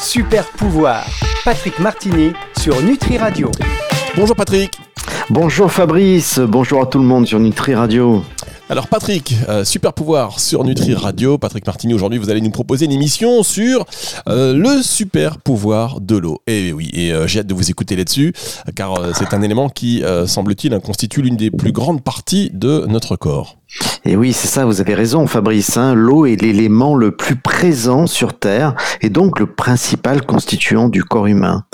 Super pouvoir. Patrick Martini sur Nutri Radio. Bonjour Patrick. Bonjour Fabrice, bonjour à tout le monde sur Nutri Radio. Alors Patrick, euh, super pouvoir sur Nutri Radio. Patrick Martini, aujourd'hui vous allez nous proposer une émission sur euh, le super pouvoir de l'eau. Et oui, et euh, j'ai hâte de vous écouter là-dessus, car c'est un élément qui, semble-t-il, constitue l'une des plus grandes parties de notre corps. Et oui, c'est ça, vous avez raison Fabrice. Hein. L'eau est l'élément le plus présent sur Terre et donc le principal constituant du corps humain.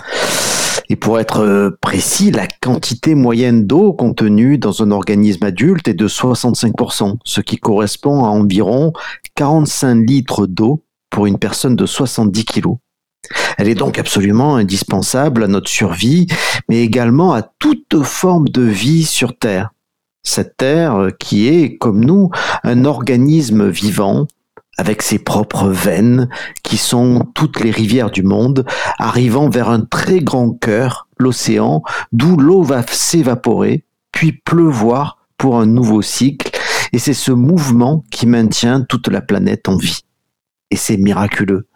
Et pour être euh, précis, la quantité moyenne d'eau contenue dans un organisme adulte est de 65%, ce qui correspond à environ 45 litres d'eau pour une personne de 70 kg. Elle est donc absolument indispensable à notre survie, mais également à toute forme de vie sur Terre. Cette Terre euh, qui est, comme nous, un organisme vivant, avec ses propres veines, qui sont toutes les rivières du monde, arrivant vers un très grand cœur, l'océan, d'où l'eau va s'évaporer, puis pleuvoir pour un nouveau cycle, et c'est ce mouvement qui maintient toute la planète en vie. Et c'est miraculeux.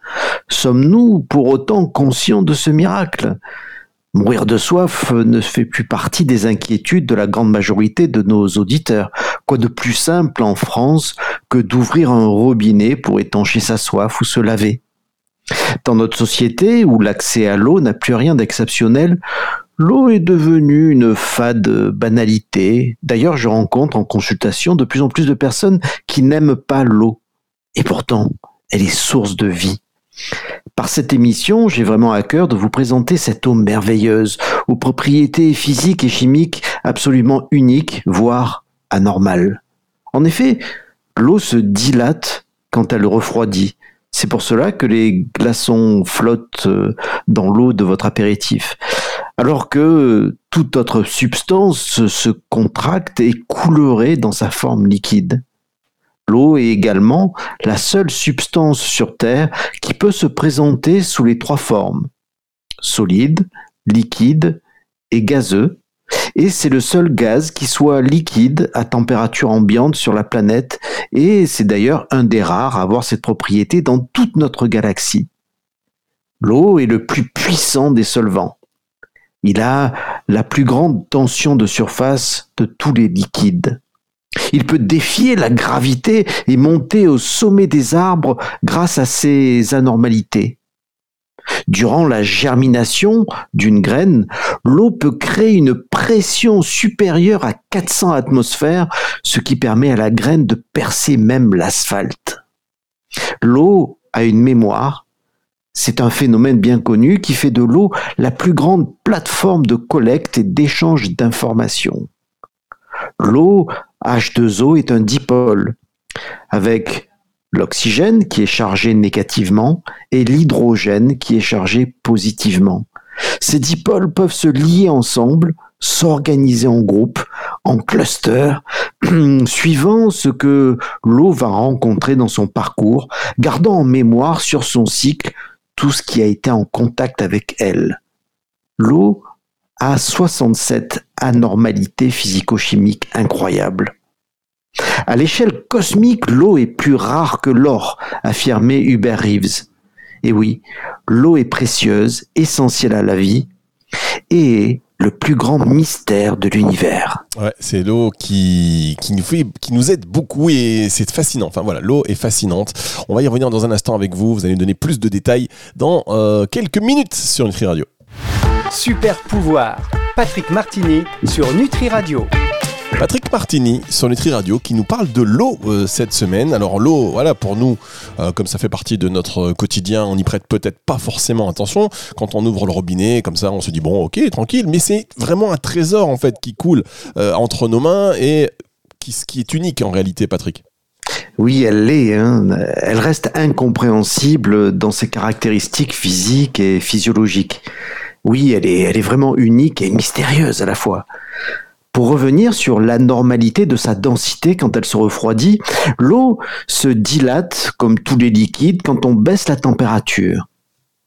Sommes-nous pour autant conscients de ce miracle? Mourir de soif ne fait plus partie des inquiétudes de la grande majorité de nos auditeurs. Quoi de plus simple en France que d'ouvrir un robinet pour étancher sa soif ou se laver? Dans notre société, où l'accès à l'eau n'a plus rien d'exceptionnel, l'eau est devenue une fade banalité. D'ailleurs, je rencontre en consultation de plus en plus de personnes qui n'aiment pas l'eau. Et pourtant, elle est source de vie. Par cette émission, j'ai vraiment à cœur de vous présenter cette eau merveilleuse, aux propriétés physiques et chimiques absolument uniques, voire En effet, l'eau se dilate quand elle refroidit. C'est pour cela que les glaçons flottent euh, dans l'eau de votre apéritif. Alors que toute autre substance se contracte et coulerait dans sa forme liquide. L'eau est également la seule substance sur Terre qui peut se présenter sous les trois formes, solide, liquide et gazeux, et c'est le seul gaz qui soit liquide à température ambiante sur la planète, et c'est d'ailleurs un des rares à avoir cette propriété dans toute notre galaxie. L'eau est le plus puissant des solvants. Il a la plus grande tension de surface de tous les liquides. Il peut défier la gravité et monter au sommet des arbres grâce à ses anormalités. Durant la germination d'une graine, l'eau peut créer une pression supérieure à 400 atmosphères, ce qui permet à la graine de percer même l'asphalte. L'eau a une mémoire. C'est un phénomène bien connu qui fait de l'eau la plus grande plateforme de collecte et d'échange d'informations. L'eau H2O est un dipôle avec l'oxygène qui est chargé négativement et l'hydrogène qui est chargé positivement. Ces dipôles peuvent se lier ensemble, s'organiser en groupe, en cluster, suivant ce que l'eau va rencontrer dans son parcours, gardant en mémoire sur son cycle tout ce qui a été en contact avec elle. L'eau a 67 anormalités physico-chimiques incroyables. À l'échelle cosmique, l'eau est plus rare que l'or, affirmait Hubert Reeves. Et oui, l'eau est précieuse, essentielle à la vie, et le plus grand mystère de l'univers. Ouais, c'est l'eau qui, qui, nous fait, qui nous aide beaucoup et c'est fascinant. Enfin voilà, l'eau est fascinante. On va y revenir dans un instant avec vous. Vous allez nous donner plus de détails dans euh, quelques minutes sur Nutri Radio. Super pouvoir. Patrick Martini sur Nutri Radio. Patrick Martini sur Nutri Radio qui nous parle de l'eau euh, cette semaine. Alors l'eau, voilà, pour nous, euh, comme ça fait partie de notre quotidien, on n'y prête peut-être pas forcément attention. Quand on ouvre le robinet, comme ça, on se dit bon, ok, tranquille, mais c'est vraiment un trésor en fait qui coule euh, entre nos mains et qui, qui est unique en réalité, Patrick. Oui, elle l'est. Hein. Elle reste incompréhensible dans ses caractéristiques physiques et physiologiques. Oui, elle est, elle est vraiment unique et mystérieuse à la fois. Pour revenir sur l'anormalité de sa densité quand elle se refroidit, l'eau se dilate comme tous les liquides quand on baisse la température.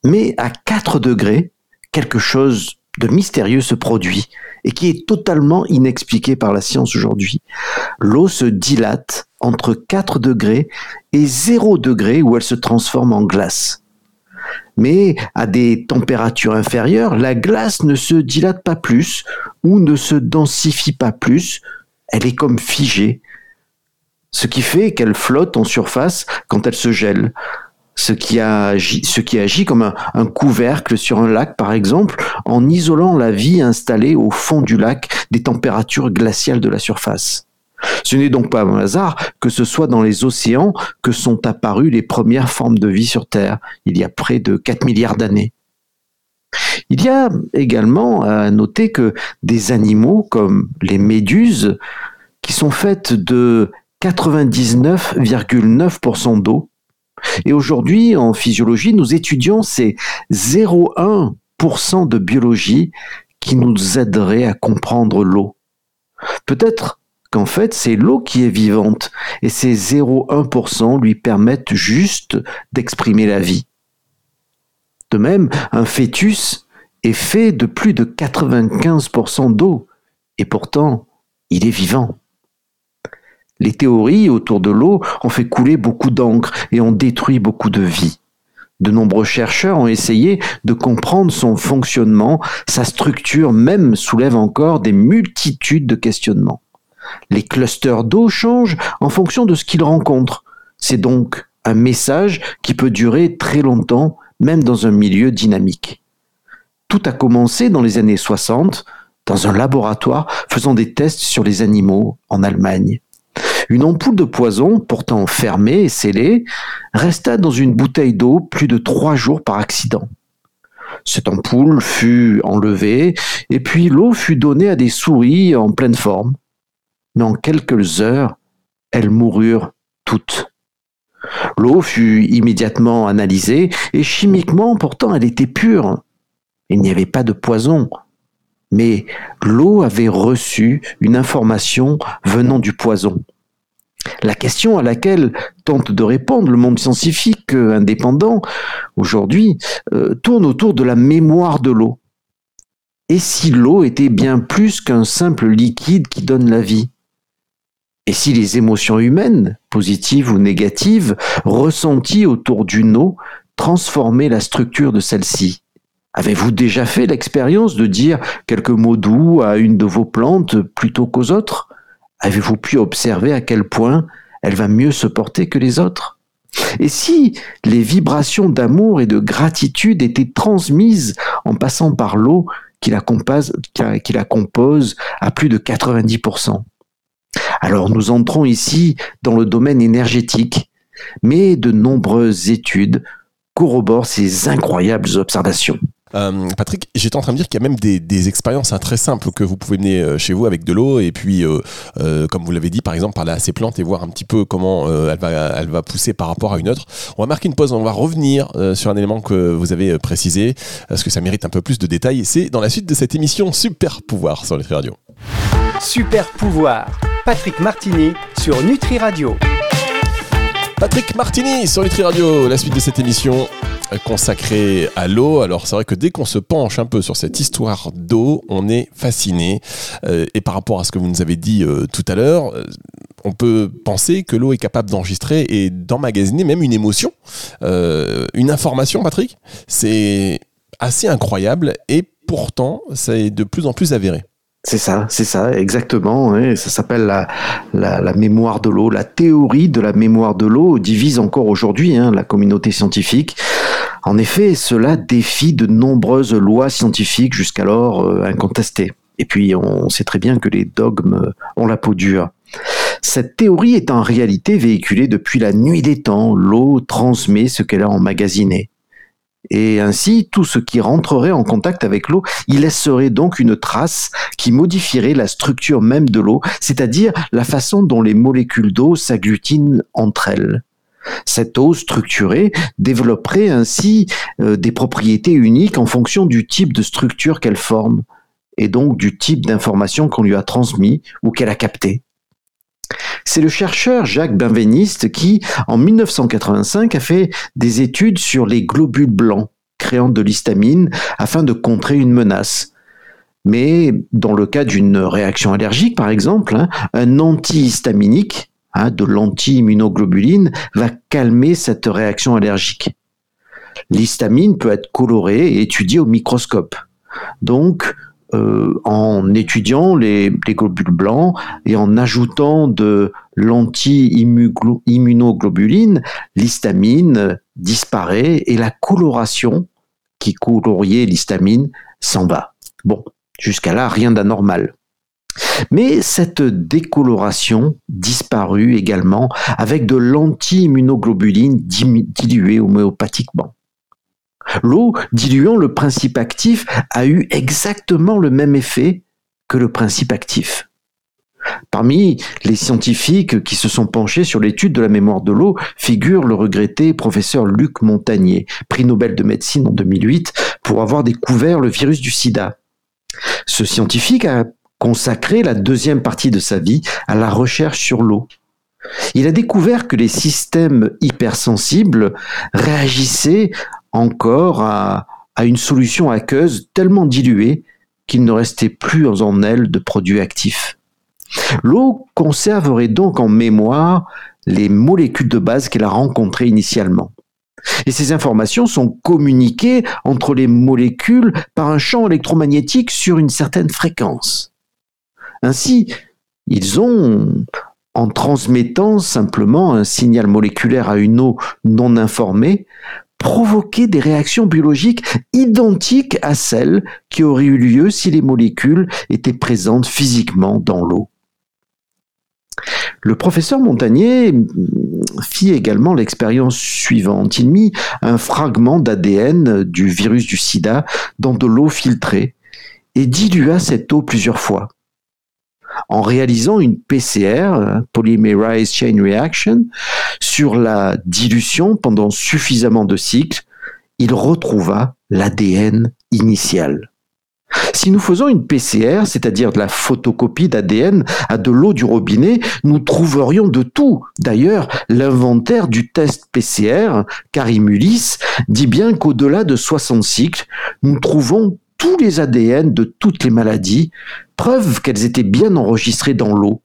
Mais à 4 degrés, quelque chose de mystérieux se produit et qui est totalement inexpliqué par la science aujourd'hui. L'eau se dilate entre 4 degrés et 0 degrés où elle se transforme en glace. Mais à des températures inférieures, la glace ne se dilate pas plus ou ne se densifie pas plus. Elle est comme figée. Ce qui fait qu'elle flotte en surface quand elle se gèle. Ce qui, agit, comme un couvercle sur un lac, par exemple, en isolant la vie installée au fond du lac des températures glaciales de la surface. Ce n'est donc pas un hasard que ce soit dans les océans que sont apparues les premières formes de vie sur Terre, il y a près de 4 milliards d'années. Il y a également à noter que des animaux comme les méduses, qui sont faites de 99,9% d'eau, et aujourd'hui en physiologie, nous étudions ces 0,1% de biologie qui nous aiderait à comprendre l'eau. Peut-être qu'en fait c'est l'eau qui est vivante et ces 0,1% lui permettent juste d'exprimer la vie. De même, un fœtus est fait de plus de 95% d'eau et pourtant il est vivant. Les théories autour de l'eau ont fait couler beaucoup d'encre et ont détruit beaucoup de vie. De nombreux chercheurs ont essayé de comprendre son fonctionnement, sa structure même soulève encore des multitudes de questionnements. Les clusters d'eau changent en fonction de ce qu'ils rencontrent. C'est donc un message qui peut durer très longtemps, même dans un milieu dynamique. Tout a commencé dans les années 60, dans un laboratoire faisant des tests sur les animaux en Allemagne. Une ampoule de poison, pourtant fermée et scellée, resta dans une bouteille d'eau plus de trois jours par accident. Cette ampoule fut enlevée et puis l'eau fut donnée à des souris en pleine forme en quelques heures, elles moururent toutes. L'eau fut immédiatement analysée, et chimiquement pourtant elle était pure. Il n'y avait pas de poison. Mais l'eau avait reçu une information venant du poison. La question à laquelle tente de répondre le monde scientifique indépendant aujourd'hui euh, tourne autour de la mémoire de l'eau. Et si l'eau était bien plus qu'un simple liquide qui donne la vie? Et si les émotions humaines, positives ou négatives, ressenties autour d'une eau, transformaient la structure de celle-ci? Avez-vous déjà fait l'expérience de dire quelques mots doux à une de vos plantes plutôt qu'aux autres? Avez-vous pu observer à quel point elle va mieux se porter que les autres? Et si les vibrations d'amour et de gratitude étaient transmises en passant par l'eau qui la compose, à plus de 90% alors nous entrons ici dans le domaine énergétique, mais de nombreuses études corroborent ces incroyables observations. Euh, Patrick, j'étais en train de dire qu'il y a même des, expériences hein, très simples que vous pouvez mener euh, chez vous avec de l'eau et puis, euh, comme vous l'avez dit, par exemple, parler à ces plantes et voir un petit peu comment elle, va, elle va pousser par rapport à une autre. On va marquer une pause, on va revenir sur un élément que vous avez précisé, parce que ça mérite un peu plus de détails. C'est dans la suite de cette émission Super Pouvoir sur les Radio. Super Pouvoir, Patrick Martini sur Nutri Radio. Patrick Martini sur Nutri Radio, la suite de cette émission consacrée à l'eau. Alors c'est vrai que dès qu'on se penche un peu sur cette histoire d'eau, on est fasciné. Euh, et par rapport à ce que vous nous avez dit euh, tout à l'heure, euh, on peut penser que l'eau est capable d'enregistrer et d'emmagasiner même une émotion, une information, Patrick. C'est assez incroyable et pourtant, ça est de plus en plus avéré. C'est ça, c'est ça, exactement. Ça s'appelle la, la, mémoire de l'eau. La théorie de la mémoire de l'eau divise encore aujourd'hui hein, la communauté scientifique. En effet, cela défie de nombreuses lois scientifiques jusqu'alors euh, incontestées. Et puis, on sait très bien que les dogmes ont la peau dure. Cette théorie est en réalité véhiculée depuis la nuit des temps. L'eau transmet ce qu'elle a emmagasiné. Et ainsi, tout ce qui rentrerait en contact avec l'eau, il laisserait donc une trace qui modifierait la structure même de l'eau, c'est-à-dire la façon dont les molécules d'eau s'agglutinent entre elles. Cette eau structurée développerait ainsi euh, des propriétés uniques en fonction du type de structure qu'elle forme, et donc du type d'information qu'on lui a transmis ou qu'elle a capté. C'est le chercheur Jacques Benveniste qui, en 1985, a fait des études sur les globules blancs créant de l'histamine afin de contrer une menace. Mais dans le cas d'une réaction allergique, par exemple, hein, un antihistaminique, hein, de l'anti-immunoglobuline, va calmer cette réaction allergique. l'histamine peut être colorée et étudiée au microscope. Donc, euh, en étudiant les, globules blancs et en ajoutant de l'anti-immunoglobuline, l'histamine disparaît et la coloration qui coloriait l'histamine s'en va. Bon, jusqu'à là, rien d'anormal. Mais cette décoloration disparut également avec de l'anti-immunoglobuline diluée homéopathiquement. L'eau diluant le principe actif a eu exactement le même effet que le principe actif. Parmi les scientifiques qui se sont penchés sur l'étude de la mémoire de l'eau figure le regretté professeur Luc Montagnier, prix Nobel de médecine en 2008, pour avoir découvert le virus du sida. Ce scientifique a consacré la deuxième partie de sa vie à la recherche sur l'eau. Il a découvert que les systèmes hypersensibles réagissaient encore à, une solution aqueuse tellement diluée qu'il ne restait plus en elle de produits actifs. L'eau conserverait donc en mémoire les molécules de base qu'elle a rencontrées initialement. Et ces informations sont communiquées entre les molécules par un champ électromagnétique sur une certaine fréquence. Ainsi, ils ont, en transmettant simplement un signal moléculaire à une eau non informée, provoqué des réactions biologiques identiques à celles qui auraient eu lieu si les molécules étaient présentes physiquement dans l'eau. Le professeur Montagnier fit également l'expérience suivante. Il mit un fragment d'ADN du virus du sida dans de l'eau filtrée et dilua cette eau plusieurs fois. En réalisant une PCR, Polymerase Chain Reaction, sur la dilution pendant suffisamment de cycles, il retrouva l'ADN initial. Si nous faisons une PCR, c'est-à-dire de la photocopie d'ADN à de l'eau du robinet, nous trouverions de tout. D'ailleurs, l'inventaire du test PCR, Carimulis, dit bien qu'au-delà de 60 cycles, nous trouvons tous les ADN de toutes les maladies, preuve qu'elles étaient bien enregistrées dans l'eau.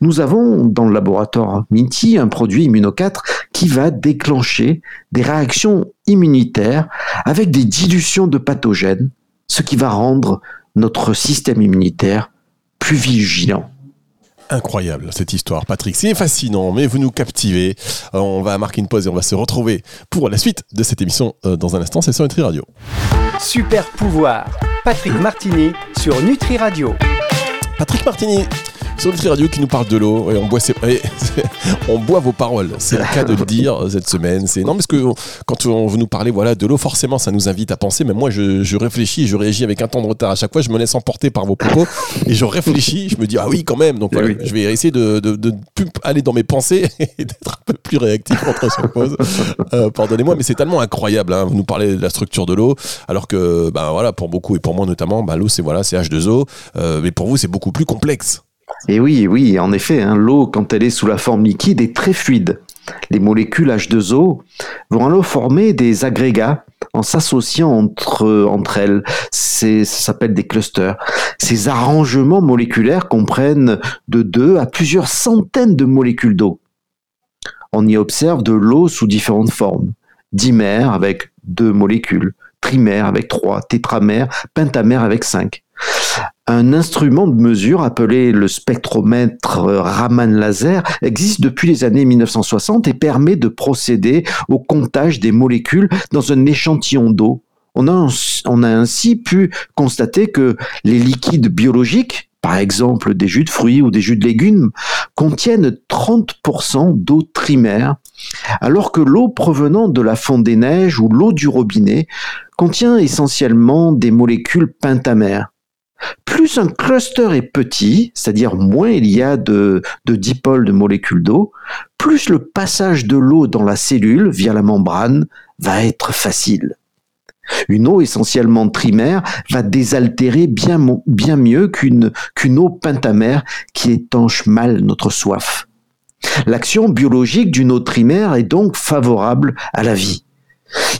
Nous avons dans le laboratoire Minty un produit Immuno 4 qui va déclencher des réactions immunitaires avec des dilutions de pathogènes ce qui va rendre notre système immunitaire plus vigilant. Incroyable cette histoire, Patrick. C'est fascinant, mais vous nous captivez. Euh, on va marquer une pause et on va se retrouver pour la suite de cette émission euh, dans un instant. C'est sur Nutri Radio. Super pouvoir, Patrick Martini sur Nutri Radio. Patrick Martini, sur Nutri Radio qui nous parle de l'eau et on boit, on boit vos paroles. C'est le cas de le dire cette semaine. C'est non parce que quand on veut nous parler voilà de l'eau, forcément ça nous invite à penser. Mais moi je, je réfléchis, je réagis avec un temps de retard à chaque fois. Je me laisse emporter par vos propos et je réfléchis. Je me dis ah oui quand même. Donc voilà, je vais essayer de, de, de, plus aller dans mes pensées et d'être un peu plus réactif entre chaque pause. Euh, pardonnez-moi, mais c'est tellement incroyable. Hein. Vous nous parlez de la structure de l'eau, alors que ben voilà pour beaucoup et pour moi notamment, ben, l'eau c'est voilà c'est H2O, euh, mais pour vous c'est beaucoup plus complexe. Et oui, oui, en effet, hein, l'eau, quand elle est sous la forme liquide, est très fluide. Les molécules H2O vont alors former des agrégats en s'associant entre, entre elles. ça s'appelle des clusters. Ces arrangements moléculaires comprennent de deux à plusieurs centaines de molécules d'eau. On y observe de l'eau sous différentes formes. Dimère avec deux molécules, trimère avec trois, tétramère, pentamère avec cinq un instrument de mesure appelé le spectromètre Raman laser existe depuis les années 1960 et permet de procéder au comptage des molécules dans un échantillon d'eau. On a, on a ainsi pu constater que les liquides biologiques, par exemple des jus de fruits ou des jus de légumes, contiennent 30% d'eau trimaire, alors que l'eau provenant de la fonte des neiges ou l'eau du robinet contient essentiellement des molécules pentamères. Plus un cluster est petit, c'est-à-dire moins il y a de, dipôles de molécules d'eau, plus le passage de l'eau dans la cellule via la membrane va être facile. Une eau essentiellement trimaire va désaltérer bien, mieux qu'une qu'une eau pentamère qui étanche mal notre soif. L'action biologique d'une eau trimaire est donc favorable à la vie.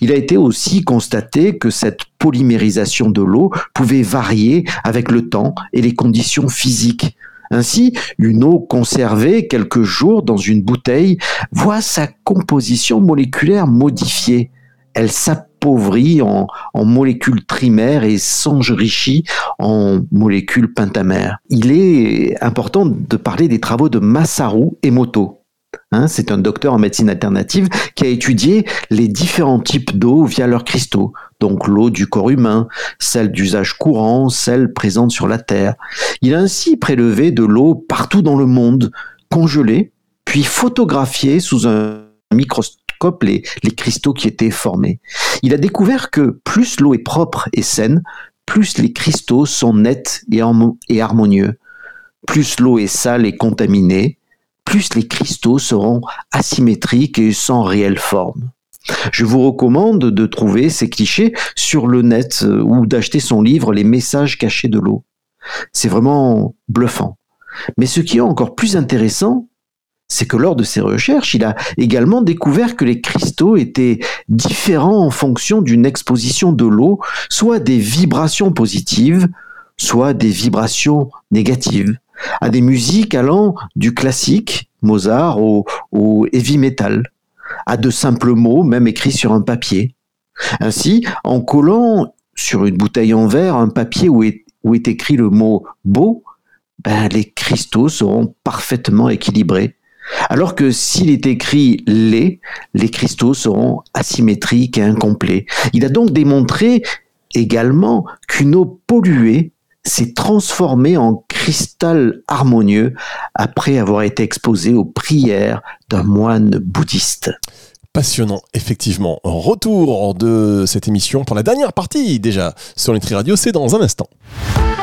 Il a été aussi constaté que cette polymérisation de l'eau pouvait varier avec le temps et les conditions physiques. Ainsi, une eau conservée quelques jours dans une bouteille voit sa composition moléculaire modifiée. elle s'appauvrit en, molécules trimères et s'enrichit en molécules pentamères. Il est important de parler des travaux de Masaru Emoto. Hein, c'est un docteur en médecine alternative qui a étudié les différents types d'eau via leurs cristaux, donc l'eau du corps humain, celle d'usage courant, celle présente sur la Terre. Il a ainsi prélevé de l'eau partout dans le monde, congelée, puis photographié sous un microscope les, cristaux qui étaient formés. Il a découvert que plus l'eau est propre et saine, plus les cristaux sont nets et, et harmonieux. Plus l'eau est sale et contaminée, plus les cristaux seront asymétriques et sans réelle forme. Je vous recommande de trouver ces clichés sur le net euh, ou d'acheter son livre Les messages cachés de l'eau. C'est vraiment bluffant. Mais ce qui est encore plus intéressant, c'est que lors de ses recherches, il a également découvert que les cristaux étaient différents en fonction d'une exposition de l'eau, soit des vibrations positives, soit des vibrations négatives, à des musiques allant du classique, Mozart, au, heavy metal, à de simples mots, même écrits sur un papier. Ainsi, en collant sur une bouteille en verre un papier où est, écrit le mot beau, ben, les cristaux seront parfaitement équilibrés. Alors que s'il est écrit lait, les cristaux seront asymétriques et incomplets. Il a donc démontré également qu'une eau polluée s'est transformée en cristal harmonieux après avoir été exposée aux prières d'un moine bouddhiste. Passionnant, effectivement. Retour de cette émission pour la dernière partie déjà sur Nutri Radio, c'est dans un instant.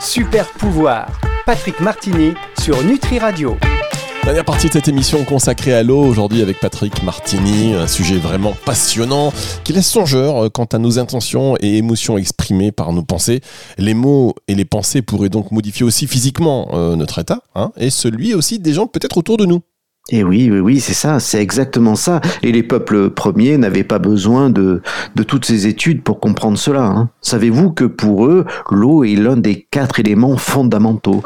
Super pouvoir, Patrick Martini sur Nutri Radio. Dernière partie de cette émission consacrée à l'eau aujourd'hui avec Patrick Martini, un sujet vraiment passionnant qui laisse songeur euh, quant à nos intentions et émotions exprimées par nos pensées. Les mots et les pensées pourraient donc modifier aussi physiquement euh, notre état hein, et celui aussi des gens peut-être autour de nous. Et oui, oui, oui, c'est ça, c'est exactement ça. Et les peuples premiers n'avaient pas besoin de, de toutes ces études pour comprendre cela. Hein. Savez-vous que pour eux, l'eau est l'un des quatre éléments fondamentaux?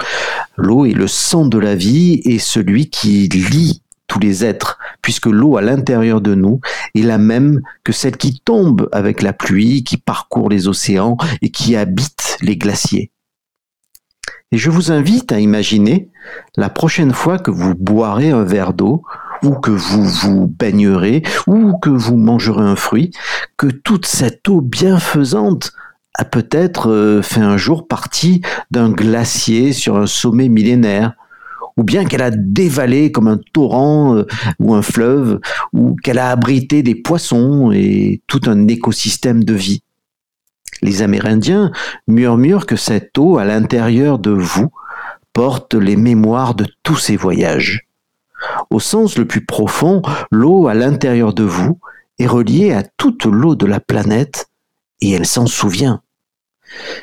L'eau est le sang de la vie et celui qui lie tous les êtres, puisque l'eau à l'intérieur de nous est la même que celle qui tombe avec la pluie, qui parcourt les océans et qui habite les glaciers. Et je vous invite à imaginer la prochaine fois que vous boirez un verre d'eau, ou que vous vous baignerez, ou que vous mangerez un fruit, que toute cette eau bienfaisante a peut-être euh, fait un jour partie d'un glacier sur un sommet millénaire, ou bien qu'elle a dévalé comme un torrent euh, ou un fleuve, ou qu'elle a abrité des poissons et tout un écosystème de vie. Les Amérindiens murmurent que cette eau à l'intérieur de vous porte les mémoires de tous ces voyages. Au sens le plus profond, l'eau à l'intérieur de vous est reliée à toute l'eau de la planète et elle s'en souvient.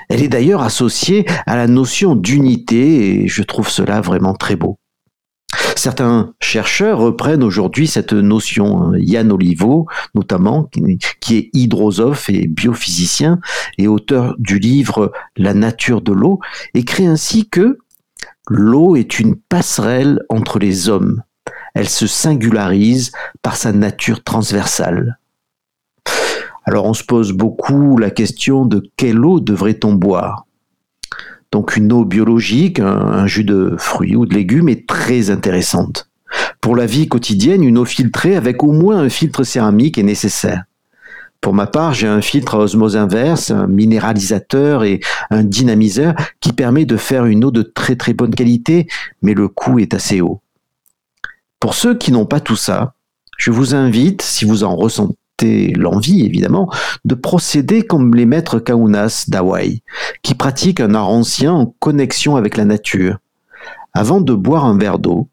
Elle est d'ailleurs associée à la notion d'unité et je trouve cela vraiment très beau. Certains chercheurs reprennent aujourd'hui cette notion. Yann Olivo, notamment, qui est hydrosophe et biophysicien et auteur du livre La nature de l'eau, écrit ainsi que l'eau est une passerelle entre les hommes. Elle se singularise par sa nature transversale. Alors on se pose beaucoup la question de quelle eau devrait-on boire? Donc une eau biologique, un, jus de fruits ou de légumes est très intéressante. Pour la vie quotidienne, une eau filtrée avec au moins un filtre céramique est nécessaire. Pour ma part, j'ai un filtre à osmose inverse, un minéralisateur et un dynamiseur qui permet de faire une eau de très très bonne qualité, mais le coût est assez haut. Pour ceux qui n'ont pas tout ça, je vous invite, si vous en ressentez l'envie évidemment, de procéder comme les maîtres kaunas d'Hawaï, qui pratiquent un art ancien en connexion avec la nature. Avant de boire un verre d'eau,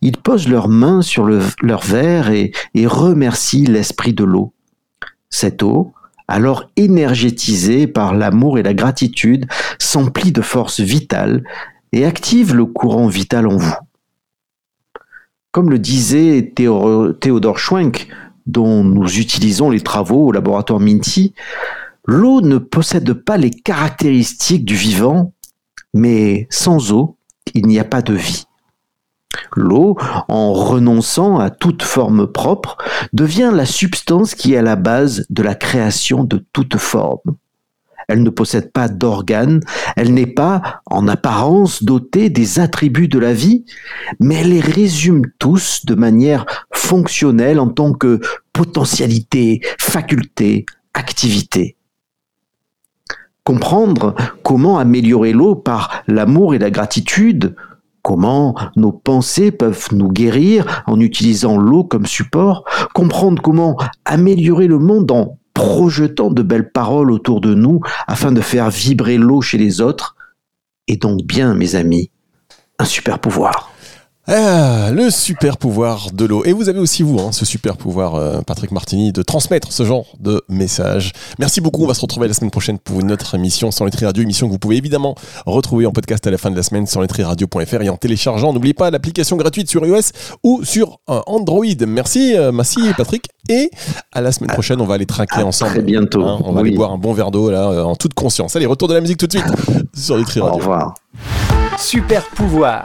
ils posent leurs mains sur leur verre et, et remercient l'esprit de l'eau. Cette eau, alors énergétisée par l'amour et la gratitude, s'emplit de force vitale et active le courant vital en vous. Comme le disait Théodore Schwenk, dont nous utilisons les travaux au laboratoire Minty, l'eau ne possède pas les caractéristiques du vivant, mais sans eau, il n'y a pas de vie. L'eau, en renonçant à toute forme propre, devient la substance qui est à la base de la création de toute forme. Elle ne possède pas d'organes, elle n'est pas, en apparence, dotée des attributs de la vie, mais elle les résume tous de manière fonctionnelle en tant que potentialité, faculté, activité. Comprendre comment améliorer l'eau par l'amour et la gratitude, comment nos pensées peuvent nous guérir en utilisant l'eau comme support, comprendre comment améliorer le monde en projetant de belles paroles autour de nous afin de faire vibrer l'eau chez les autres, est donc bien, mes amis, un super pouvoir. Ah, le super pouvoir de l'eau. Et vous avez aussi, vous, hein, ce super pouvoir, euh, Patrick Martini, de transmettre ce genre de message. Merci beaucoup. On va se retrouver la semaine prochaine pour une autre émission sans lettres radio. Émission que vous pouvez évidemment retrouver en podcast à la fin de la semaine sur lettriradio.fr et en téléchargeant. N'oubliez pas l'application gratuite sur iOS ou sur euh, Android. Merci, euh, merci, Patrick. Et à la semaine prochaine, on va aller trinquer ensemble. Très bientôt. Hein, on va aller boire un bon verre d'eau là, en toute conscience. Allez, retour de la musique tout de suite sur Nutri Radio. Au revoir. Super pouvoir.